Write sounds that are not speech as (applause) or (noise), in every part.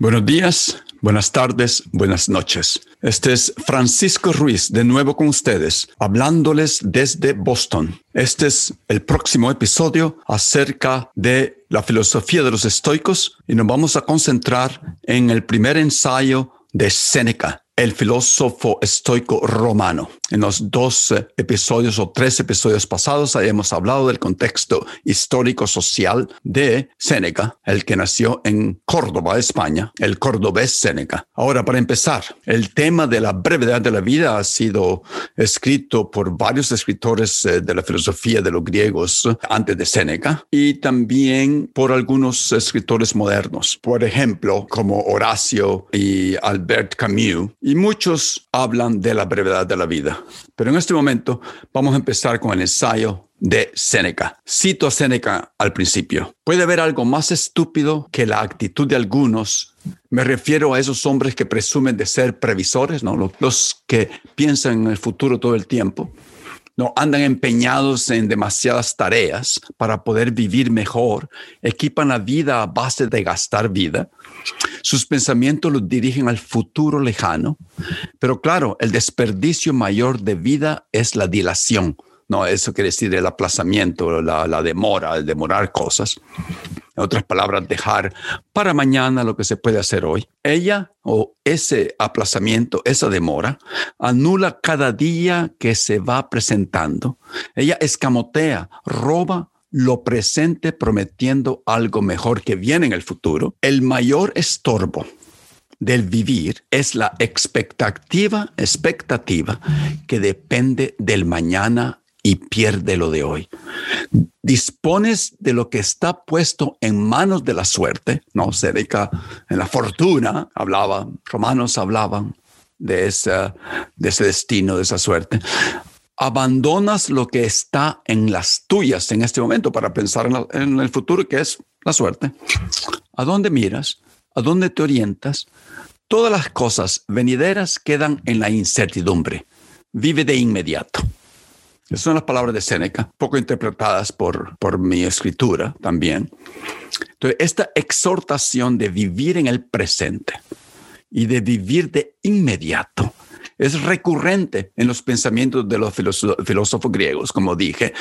Buenos días, buenas tardes, buenas noches. Este es Francisco Ruiz de nuevo con ustedes, hablándoles desde Boston. Este es el próximo episodio acerca de la filosofía de los estoicos y nos vamos a concentrar en el primer ensayo de Séneca, el filósofo estoico romano. En los dos eh, episodios o tres episodios pasados habíamos hablado del contexto histórico-social de Séneca, el que nació en Córdoba, España, el cordobés Séneca. Ahora, para empezar, el tema de la brevedad de la vida ha sido escrito por varios escritores eh, de la filosofía de los griegos antes de Séneca y también por algunos escritores modernos, por ejemplo, como Horacio y Albert Camus y muchos hablan de la brevedad de la vida. Pero en este momento vamos a empezar con el ensayo de Séneca. Cito a Séneca al principio. ¿Puede haber algo más estúpido que la actitud de algunos? Me refiero a esos hombres que presumen de ser previsores, ¿no? los, los que piensan en el futuro todo el tiempo no andan empeñados en demasiadas tareas para poder vivir mejor, equipan la vida a base de gastar vida. Sus pensamientos los dirigen al futuro lejano, pero claro, el desperdicio mayor de vida es la dilación. No, eso quiere decir el aplazamiento, la, la demora, el demorar cosas. En otras palabras, dejar para mañana lo que se puede hacer hoy. Ella o ese aplazamiento, esa demora, anula cada día que se va presentando. Ella escamotea, roba lo presente prometiendo algo mejor que viene en el futuro. El mayor estorbo del vivir es la expectativa, expectativa que depende del mañana y pierde lo de hoy. Dispones de lo que está puesto en manos de la suerte, ¿no? Seneca en la fortuna hablaba, romanos hablaban de, esa, de ese destino, de esa suerte. Abandonas lo que está en las tuyas en este momento para pensar en, en el futuro, que es la suerte. ¿A dónde miras? ¿A dónde te orientas? Todas las cosas venideras quedan en la incertidumbre. Vive de inmediato. Esas son las palabras de Séneca, poco interpretadas por, por mi escritura también. Entonces, esta exhortación de vivir en el presente y de vivir de inmediato es recurrente en los pensamientos de los filósofos griegos, como dije,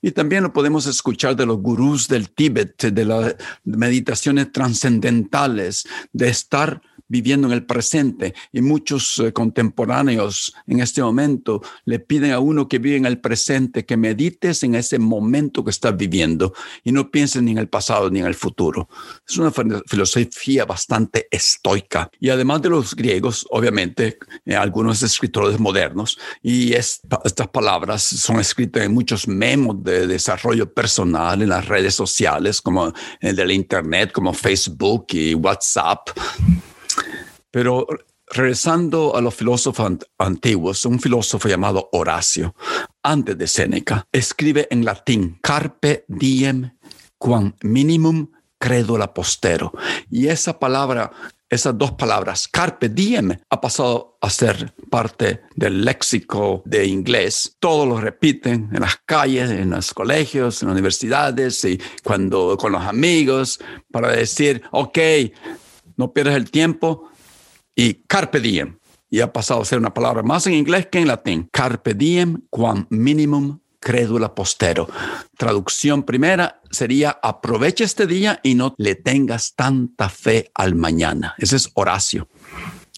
y también lo podemos escuchar de los gurús del Tíbet, de las meditaciones trascendentales, de estar viviendo en el presente y muchos eh, contemporáneos en este momento le piden a uno que vive en el presente, que medites en ese momento que estás viviendo y no pienses ni en el pasado ni en el futuro. Es una filosofía bastante estoica y además de los griegos, obviamente, eh, algunos escritores modernos y estas palabras son escritas en muchos memos de desarrollo personal en las redes sociales como el del Internet, como Facebook y WhatsApp. Pero regresando a los filósofos antiguos, un filósofo llamado Horacio, antes de Séneca, escribe en latín, carpe diem quam minimum credula postero. Y esa palabra, esas dos palabras, carpe diem, ha pasado a ser parte del léxico de inglés. Todos lo repiten en las calles, en los colegios, en las universidades y cuando con los amigos para decir, ok, no pierdas el tiempo, y carpe diem. Y ha pasado a ser una palabra más en inglés que en latín. Carpe diem quam minimum credula postero. Traducción primera sería aprovecha este día y no le tengas tanta fe al mañana. Ese es Horacio.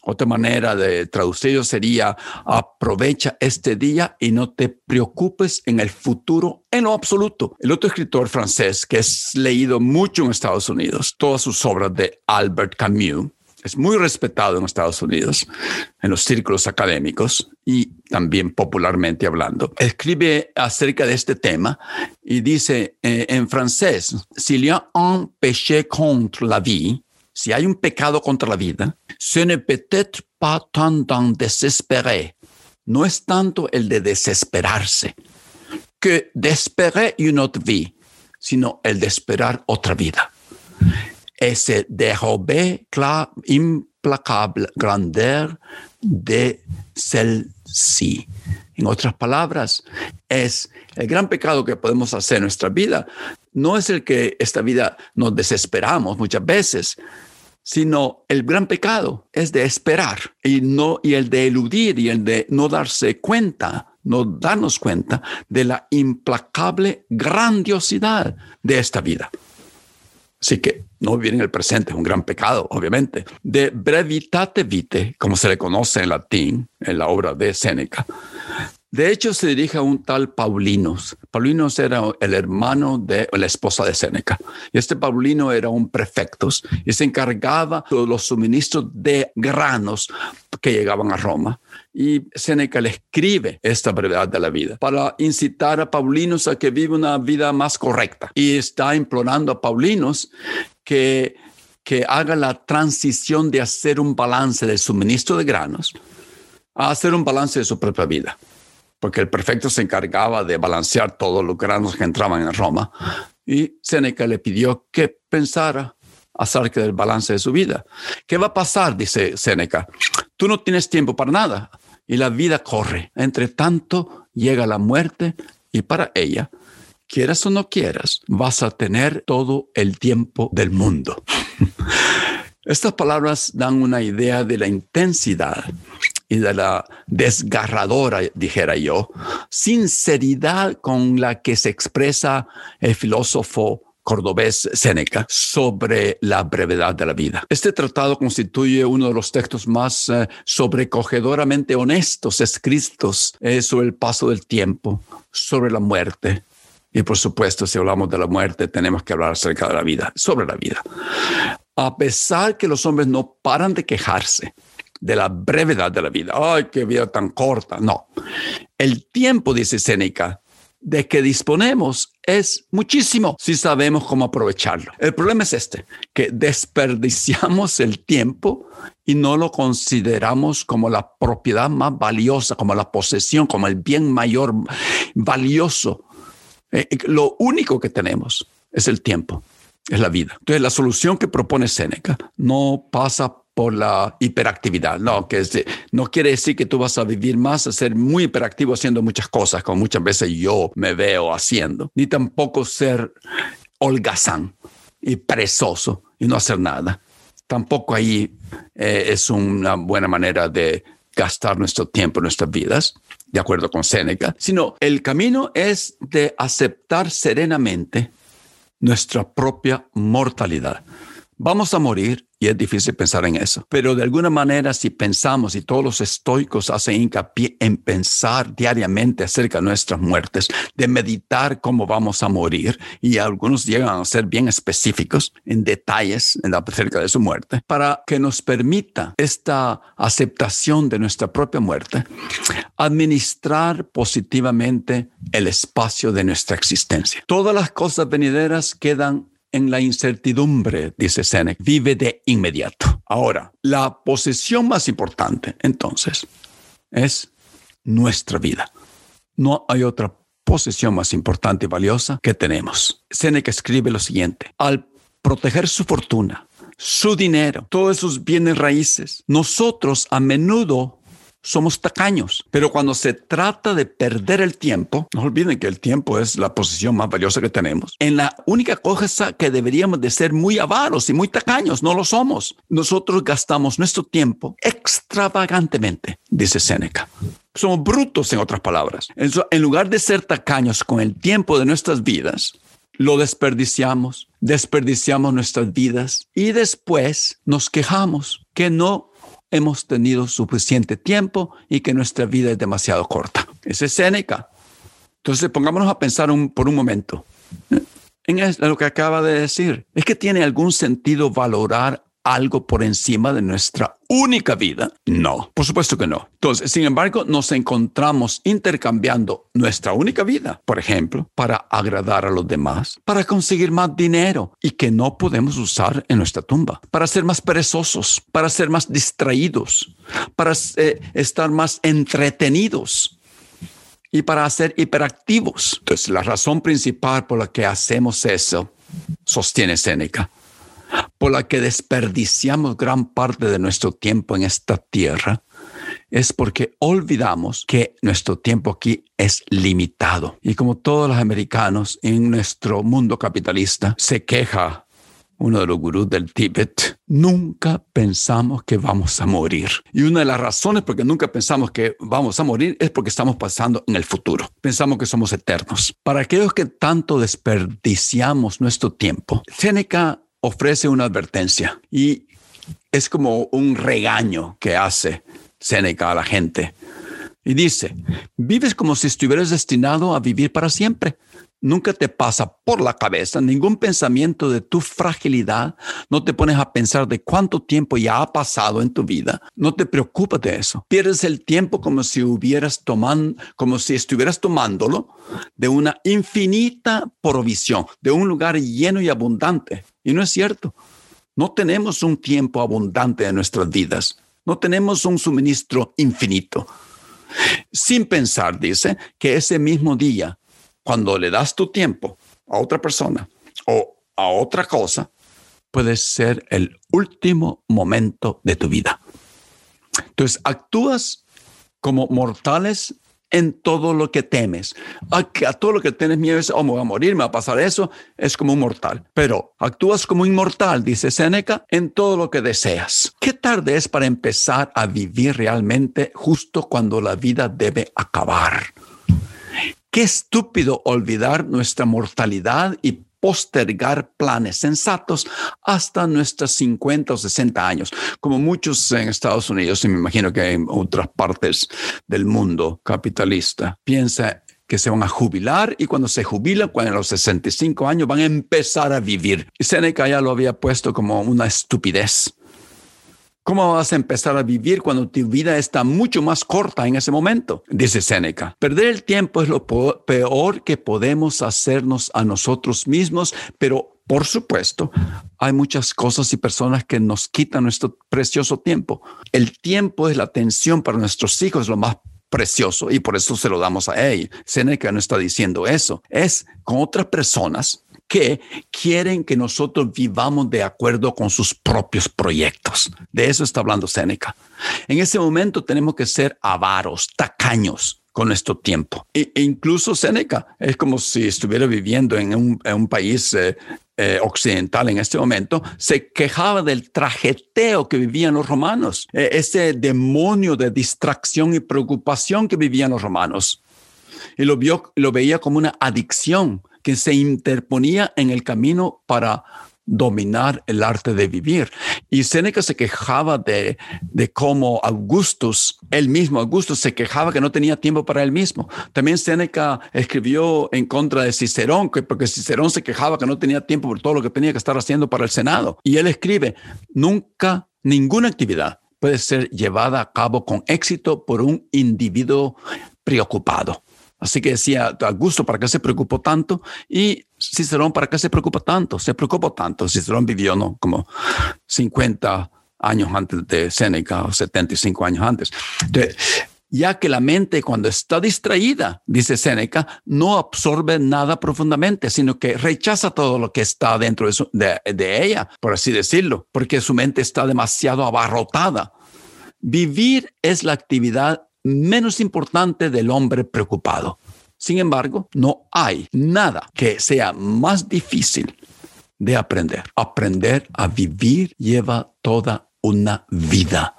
Otra manera de traducirlo sería aprovecha este día y no te preocupes en el futuro en lo absoluto. El otro escritor francés que es leído mucho en Estados Unidos, todas sus obras de Albert Camus, es muy respetado en Estados Unidos, en los círculos académicos y también popularmente hablando. Escribe acerca de este tema y dice eh, en francés, s'il y a un péché contre la vie, si hay un pecado contra la vida, ce n'est peut-être pas tant d'en désespérer. No es tanto el de desesperarse que d'espérer une autre vie, sino el de esperar otra vida. Ese dérober la implacable grandeur de celle-ci. En otras palabras, es el gran pecado que podemos hacer en nuestra vida. No es el que esta vida nos desesperamos muchas veces, sino el gran pecado es de esperar y no y el de eludir y el de no darse cuenta, no darnos cuenta de la implacable grandiosidad de esta vida. Así que no vivir en el presente es un gran pecado, obviamente. De brevitate vite, como se le conoce en latín, en la obra de Séneca, de hecho, se dirige a un tal Paulinus. Paulinus era el hermano de la esposa de Séneca. Este Paulino era un prefecto y se encargaba de los suministros de granos que llegaban a Roma. Y Séneca le escribe esta brevedad de la vida para incitar a Paulinus a que viva una vida más correcta. Y está implorando a Paulinus que, que haga la transición de hacer un balance del suministro de granos a hacer un balance de su propia vida porque el prefecto se encargaba de balancear todos los granos que entraban en Roma. Y Séneca le pidió que pensara acerca del balance de su vida. ¿Qué va a pasar? Dice Séneca. Tú no tienes tiempo para nada y la vida corre. Entre tanto, llega la muerte y para ella, quieras o no quieras, vas a tener todo el tiempo del mundo. (laughs) Estas palabras dan una idea de la intensidad y de la desgarradora, dijera yo, sinceridad con la que se expresa el filósofo cordobés Séneca sobre la brevedad de la vida. Este tratado constituye uno de los textos más eh, sobrecogedoramente honestos escritos eh, sobre el paso del tiempo, sobre la muerte. Y por supuesto, si hablamos de la muerte, tenemos que hablar acerca de la vida, sobre la vida. A pesar que los hombres no paran de quejarse de la brevedad de la vida. Ay, qué vida tan corta. No. El tiempo, dice Séneca, de que disponemos es muchísimo si sabemos cómo aprovecharlo. El problema es este, que desperdiciamos el tiempo y no lo consideramos como la propiedad más valiosa, como la posesión, como el bien mayor valioso. Eh, eh, lo único que tenemos es el tiempo, es la vida. Entonces, la solución que propone Séneca no pasa por la hiperactividad. No, que no quiere decir que tú vas a vivir más, a ser muy hiperactivo haciendo muchas cosas, como muchas veces yo me veo haciendo, ni tampoco ser holgazán y presoso y no hacer nada. Tampoco ahí eh, es una buena manera de gastar nuestro tiempo, nuestras vidas, de acuerdo con Séneca, sino el camino es de aceptar serenamente nuestra propia mortalidad. Vamos a morir y es difícil pensar en eso. Pero de alguna manera, si pensamos y todos los estoicos hacen hincapié en pensar diariamente acerca de nuestras muertes, de meditar cómo vamos a morir, y algunos llegan a ser bien específicos en detalles acerca de su muerte, para que nos permita esta aceptación de nuestra propia muerte, administrar positivamente el espacio de nuestra existencia. Todas las cosas venideras quedan en la incertidumbre, dice Seneca, vive de inmediato. Ahora, la posesión más importante, entonces, es nuestra vida. No hay otra posesión más importante y valiosa que tenemos. Seneca escribe lo siguiente, al proteger su fortuna, su dinero, todos sus bienes raíces, nosotros a menudo somos tacaños. Pero cuando se trata de perder el tiempo, no olviden que el tiempo es la posición más valiosa que tenemos. En la única cosa que deberíamos de ser muy avaros y muy tacaños, no lo somos. Nosotros gastamos nuestro tiempo extravagantemente, dice Séneca. Somos brutos, en otras palabras. En lugar de ser tacaños con el tiempo de nuestras vidas, lo desperdiciamos, desperdiciamos nuestras vidas y después nos quejamos que no hemos tenido suficiente tiempo y que nuestra vida es demasiado corta. Es Séneca. Entonces pongámonos a pensar por un momento en lo que acaba de decir. ¿Es que tiene algún sentido valorar algo por encima de nuestra única vida? No, por supuesto que no. Entonces, sin embargo, nos encontramos intercambiando nuestra única vida, por ejemplo, para agradar a los demás, para conseguir más dinero y que no podemos usar en nuestra tumba, para ser más perezosos, para ser más distraídos, para eh, estar más entretenidos y para ser hiperactivos. Entonces, la razón principal por la que hacemos eso, sostiene Séneca, por la que desperdiciamos gran parte de nuestro tiempo en esta tierra, es porque olvidamos que nuestro tiempo aquí es limitado. Y como todos los americanos en nuestro mundo capitalista se queja uno de los gurús del Tíbet, nunca pensamos que vamos a morir. Y una de las razones por que nunca pensamos que vamos a morir es porque estamos pasando en el futuro. Pensamos que somos eternos. Para aquellos que tanto desperdiciamos nuestro tiempo, Seneca ofrece una advertencia y es como un regaño que hace Seneca a la gente. Y dice, vives como si estuvieras destinado a vivir para siempre nunca te pasa por la cabeza ningún pensamiento de tu fragilidad, no te pones a pensar de cuánto tiempo ya ha pasado en tu vida, no te preocupas de eso. Pierdes el tiempo como si hubieras tomando, como si estuvieras tomándolo de una infinita provisión, de un lugar lleno y abundante. Y no es cierto. No tenemos un tiempo abundante en nuestras vidas. No tenemos un suministro infinito. Sin pensar, dice, que ese mismo día cuando le das tu tiempo a otra persona o a otra cosa, puede ser el último momento de tu vida. Entonces, actúas como mortales en todo lo que temes. A, todo lo que tienes miedo es, oh, me voy a morir, me va a pasar eso, es como un mortal. Pero actúas como inmortal, dice Seneca, en todo lo que deseas. ¿Qué tarde es para empezar a vivir realmente justo cuando la vida debe acabar? Qué estúpido olvidar nuestra mortalidad y postergar planes sensatos hasta nuestros 50 o 60 años, como muchos en Estados Unidos y me imagino que en otras partes del mundo capitalista. Piensa que se van a jubilar y cuando se jubilan, cuando a los 65 años van a empezar a vivir. Y Seneca ya lo había puesto como una estupidez. ¿Cómo vas a empezar a vivir cuando tu vida está mucho más corta en ese momento? Dice Séneca. Perder el tiempo es lo peor que podemos hacernos a nosotros mismos, pero por supuesto, hay muchas cosas y personas que nos quitan nuestro precioso tiempo. El tiempo es la atención para nuestros hijos, es lo más precioso y por eso se lo damos a él. Séneca no está diciendo eso. Es con otras personas que quieren que nosotros vivamos de acuerdo con sus propios proyectos. De eso está hablando Séneca. En ese momento tenemos que ser avaros, tacaños con nuestro tiempo. E, incluso Séneca es como si estuviera viviendo en un, país eh, eh, occidental en este momento, se quejaba del trajeteo que vivían los romanos, e, ese demonio de distracción y preocupación que vivían los romanos. Y lo, vio, lo veía como una adicción que se interponía en el camino para dominar el arte de vivir. Y Séneca se quejaba de, de cómo Augustus, él mismo, Augustus se quejaba que no tenía tiempo para él mismo. También Séneca escribió en contra de Cicerón, porque Cicerón se quejaba que no tenía tiempo por todo lo que tenía que estar haciendo para el Senado. Y él escribe, nunca ninguna actividad puede ser llevada a cabo con éxito por un individuo preocupado. Así que decía Augusto, ¿para qué se preocupó tanto? Y Cicerón, ¿para qué se preocupa tanto? Se preocupó tanto. Cicerón vivió ¿no? como 50 años antes de Séneca o 75 años antes. ya que la mente cuando está distraída, dice Séneca, no absorbe nada profundamente, sino que rechaza todo lo que está dentro de, de ella, por así decirlo, porque su mente está demasiado abarrotada. Vivir es la actividad menos importante del hombre preocupado. Sin embargo, no hay nada que sea más difícil de aprender. Aprender a vivir lleva toda una vida.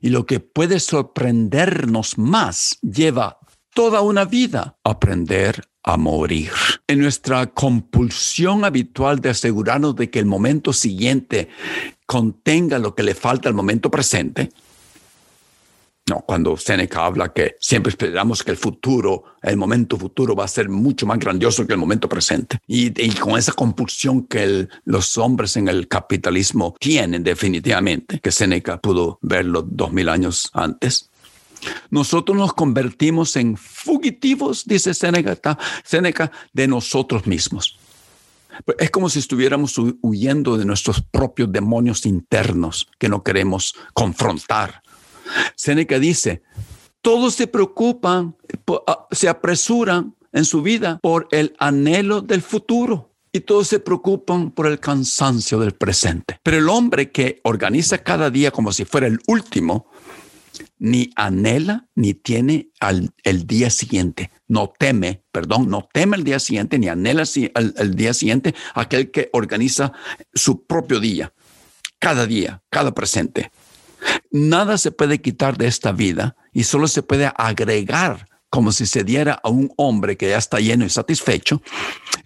Y lo que puede sorprendernos más lleva toda una vida. Aprender a morir. En nuestra compulsión habitual de asegurarnos de que el momento siguiente contenga lo que le falta al momento presente, No, cuando Seneca habla que siempre esperamos que el futuro, el momento futuro va a ser mucho más grandioso que el momento presente. Y, con esa compulsión que los hombres en el capitalismo tienen definitivamente, que Seneca pudo verlo dos mil años antes, nosotros nos convertimos en fugitivos, dice Seneca, Seneca de nosotros mismos. Es como si estuviéramos huyendo de nuestros propios demonios internos que no queremos confrontar. Seneca dice, todos se preocupan, ah, se apresuran en su vida por el anhelo del futuro y todos se preocupan por el cansancio del presente. Pero el hombre que organiza cada día como si fuera el último, ni anhela ni tiene el día siguiente. No teme, perdón, no teme el día siguiente ni anhela el día siguiente aquel que organiza su propio día, cada día, cada presente. Nada se puede quitar de esta vida y solo se puede agregar como si se diera a un hombre que ya está lleno y satisfecho,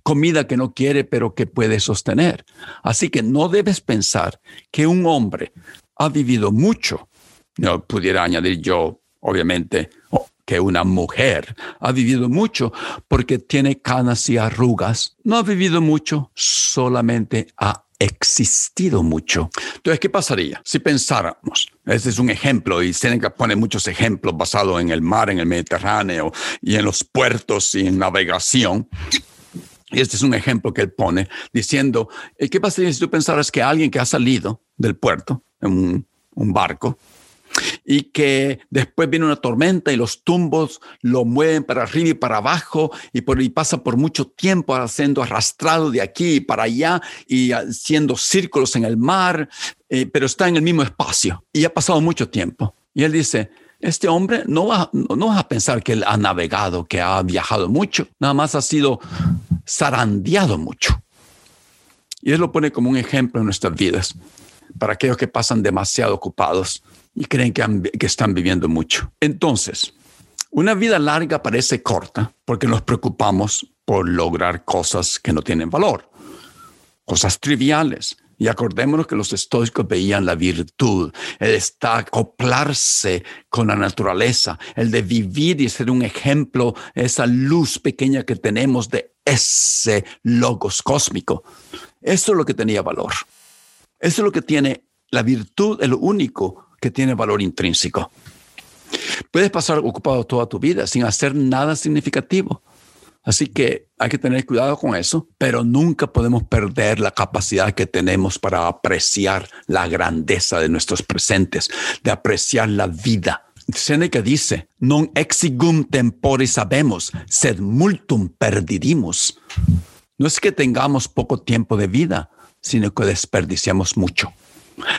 comida que no quiere pero que puede sostener. Así que no debes pensar que un hombre ha vivido mucho. No pudiera añadir yo, obviamente, que una mujer ha vivido mucho porque tiene canas y arrugas. No ha vivido mucho, solamente ha existido mucho. Entonces, ¿qué pasaría si pensáramos? Este es un ejemplo y Seneca pone muchos ejemplos basados en el mar, en el Mediterráneo y en los puertos y en navegación. Y este es un ejemplo que él pone diciendo, eh, ¿qué pasaría si tú pensaras que alguien que ha salido del puerto en un, un barco y que después viene una tormenta y los tumbos lo mueven para arriba y para abajo y, por, y pasa por mucho tiempo siendo arrastrado de aquí y para allá y haciendo círculos en el mar, eh, pero está en el mismo espacio y ha pasado mucho tiempo. Y él dice, este hombre no va, no va a pensar que él ha navegado, que ha viajado mucho, nada más ha sido zarandeado mucho. Y él lo pone como un ejemplo en nuestras vidas para aquellos que pasan demasiado ocupados y creen que, están viviendo mucho. Entonces, una vida larga parece corta porque nos preocupamos por lograr cosas que no tienen valor, cosas triviales. Y acordémonos que los estoicos veían la virtud, el estar, acoplarse con la naturaleza, el de vivir y ser un ejemplo, esa luz pequeña que tenemos de ese logos cósmico. Eso es lo que tenía valor. Eso es lo que tiene la virtud, el único que tiene valor intrínseco. Puedes pasar ocupado toda tu vida sin hacer nada significativo. Así que hay que tener cuidado con eso, pero nunca podemos perder la capacidad que tenemos para apreciar la grandeza de nuestros presentes, de apreciar la vida. Seneca dice, non exigum tempore sabemos, sed multum perdidimus. No es que tengamos poco tiempo de vida, sino que desperdiciamos mucho.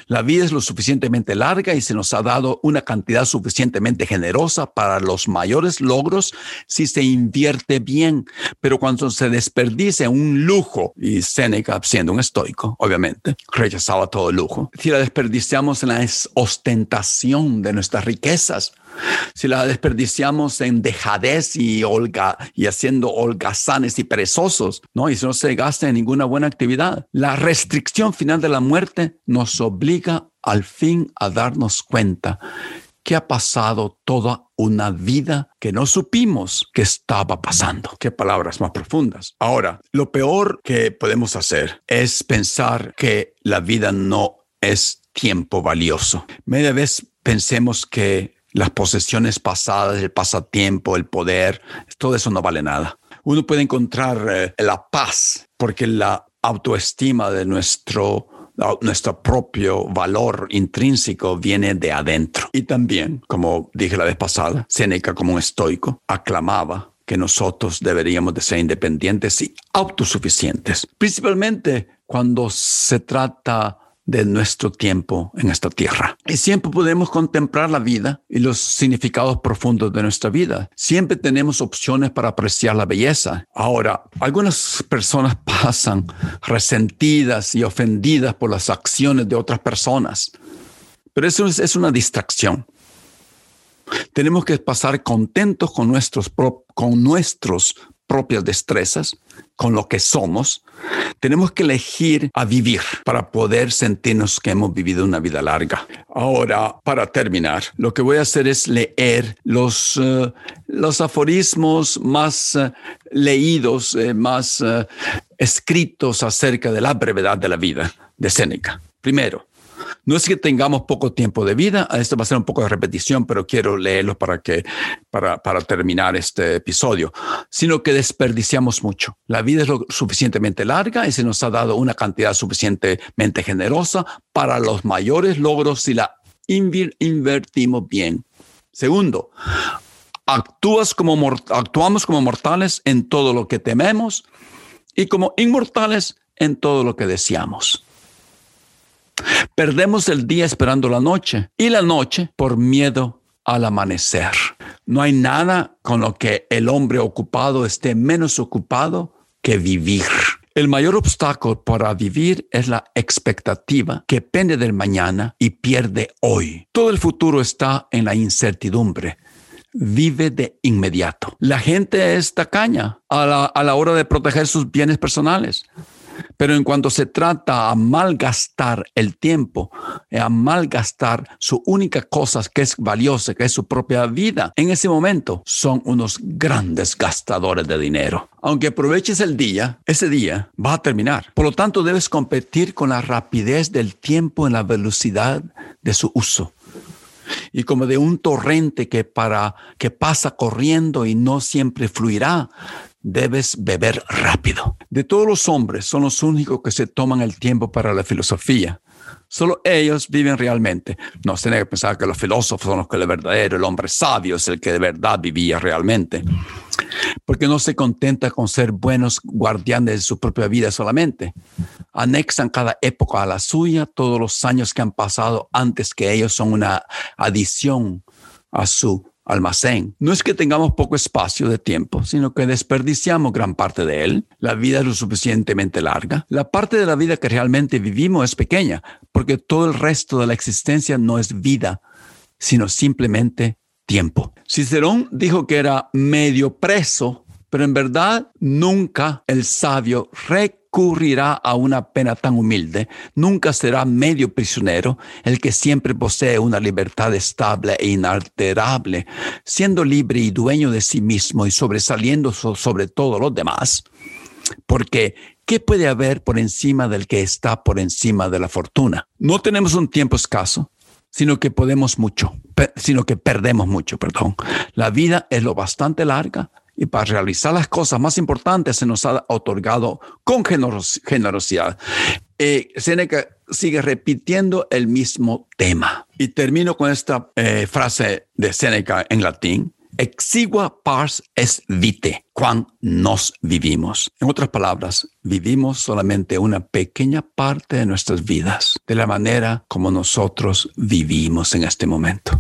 La vida es lo suficientemente larga y se nos ha dado una cantidad suficientemente generosa para los mayores logros si se invierte bien. Pero cuando se desperdicia un lujo, y Seneca, siendo un estoico, obviamente, rechazaba todo lujo, si la desperdiciamos en la ostentación de nuestras riquezas, si la desperdiciamos en dejadez y, olga, y haciendo holgazanes y perezosos, ¿no? Y no se gasta en ninguna buena actividad. La restricción final de la muerte nos obliga al fin a darnos cuenta que ha pasado toda una vida que no supimos que estaba pasando. Qué palabras más profundas. Ahora, lo peor que podemos hacer es pensar que la vida no es tiempo valioso. Media vez pensemos que las posesiones pasadas, el pasatiempo, el poder, todo eso no vale nada. Uno puede encontrar eh, la paz porque la autoestima de nuestro nuestro propio valor intrínseco viene de adentro. Y también, como dije la vez pasada, Seneca como un estoico aclamaba que nosotros deberíamos de ser independientes y autosuficientes, principalmente cuando se trata de nuestro tiempo en esta tierra. Y siempre podemos contemplar la vida y los significados profundos de nuestra vida. Siempre tenemos opciones para apreciar la belleza. Ahora, algunas personas (laughs) pasan resentidas y ofendidas por las acciones de otras personas, pero eso es, una distracción. Tenemos que pasar contentos con nuestros, con nuestros propias destrezas, con lo que somos, tenemos que elegir a vivir para poder sentirnos que hemos vivido una vida larga. Ahora, para terminar, lo que voy a hacer es leer los, eh, los aforismos más eh, leídos, eh, más escritos acerca de la brevedad de la vida de Séneca. Primero, no es que tengamos poco tiempo de vida, esto va a ser un poco de repetición, pero quiero leerlo para, que, para, terminar este episodio, sino que desperdiciamos mucho. La vida es lo suficientemente larga y se nos ha dado una cantidad suficientemente generosa para los mayores logros si la invertimos bien. Segundo, actúas como, actuamos como mortales en todo lo que tememos y como inmortales en todo lo que deseamos. Perdemos el día esperando la noche y la noche por miedo al amanecer. No hay nada con lo que el hombre ocupado esté menos ocupado que vivir. El mayor obstáculo para vivir es la expectativa que pende del mañana y pierde hoy. Todo el futuro está en la incertidumbre. Vive de inmediato. La gente es tacaña a la, a la hora de proteger sus bienes personales. Pero en cuanto se trata a malgastar el tiempo, a malgastar su única cosa que es valiosa, que es su propia vida, en ese momento son unos grandes gastadores de dinero. Aunque aproveches el día, ese día va a terminar. Por lo tanto, debes competir con la rapidez del tiempo en la velocidad de su uso y como de un torrente que para que pasa corriendo y no siempre fluirá, debes beber rápido. De todos los hombres, son los únicos que se toman el tiempo para la filosofía. Solo ellos viven realmente. No se tiene que pensar que los filósofos son los que de verdadero, el hombre sabio es el que de verdad vivía realmente. Porque no se contenta con ser buenos guardianes de su propia vida solamente. Anexan cada época a la suya, todos los años que han pasado antes que ellos son una adición a su almacén. No es que tengamos poco espacio de tiempo, sino que desperdiciamos gran parte de él. La vida es lo suficientemente larga. La parte de la vida que realmente vivimos es pequeña, porque todo el resto de la existencia no es vida, sino simplemente tiempo. Cicerón dijo que era medio preso, pero en verdad nunca el sabio recurrirá a una pena tan humilde, nunca será medio prisionero el que siempre posee una libertad estable e inalterable, siendo libre y dueño de sí mismo y sobresaliendo sobre todo los demás. Porque, ¿qué puede haber por encima del que está por encima de la fortuna? No tenemos un tiempo escaso, sino que podemos mucho, sino que perdemos mucho, perdón. La vida es lo bastante larga y para realizar las cosas más importantes se nos ha otorgado con generosidad. Eh, Seneca sigue repitiendo el mismo tema. Y termino con esta eh, frase de Seneca en latín. Exigua pars es vite, cuan nos vivimos. En otras palabras, vivimos solamente una pequeña parte de nuestras vidas, de la manera como nosotros vivimos en este momento.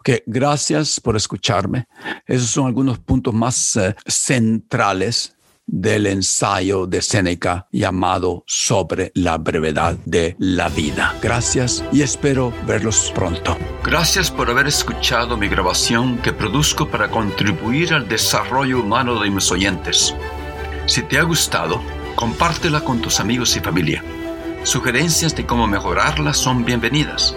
Ok, gracias por escucharme. Esos son algunos puntos más eh, centrales del ensayo de Séneca llamado Sobre la brevedad de la vida. Gracias y espero verlos pronto. Gracias por haber escuchado mi grabación que produzco para contribuir al desarrollo humano de mis oyentes. Si te ha gustado, compártela con tus amigos y familia. Sugerencias de cómo mejorarla son bienvenidas.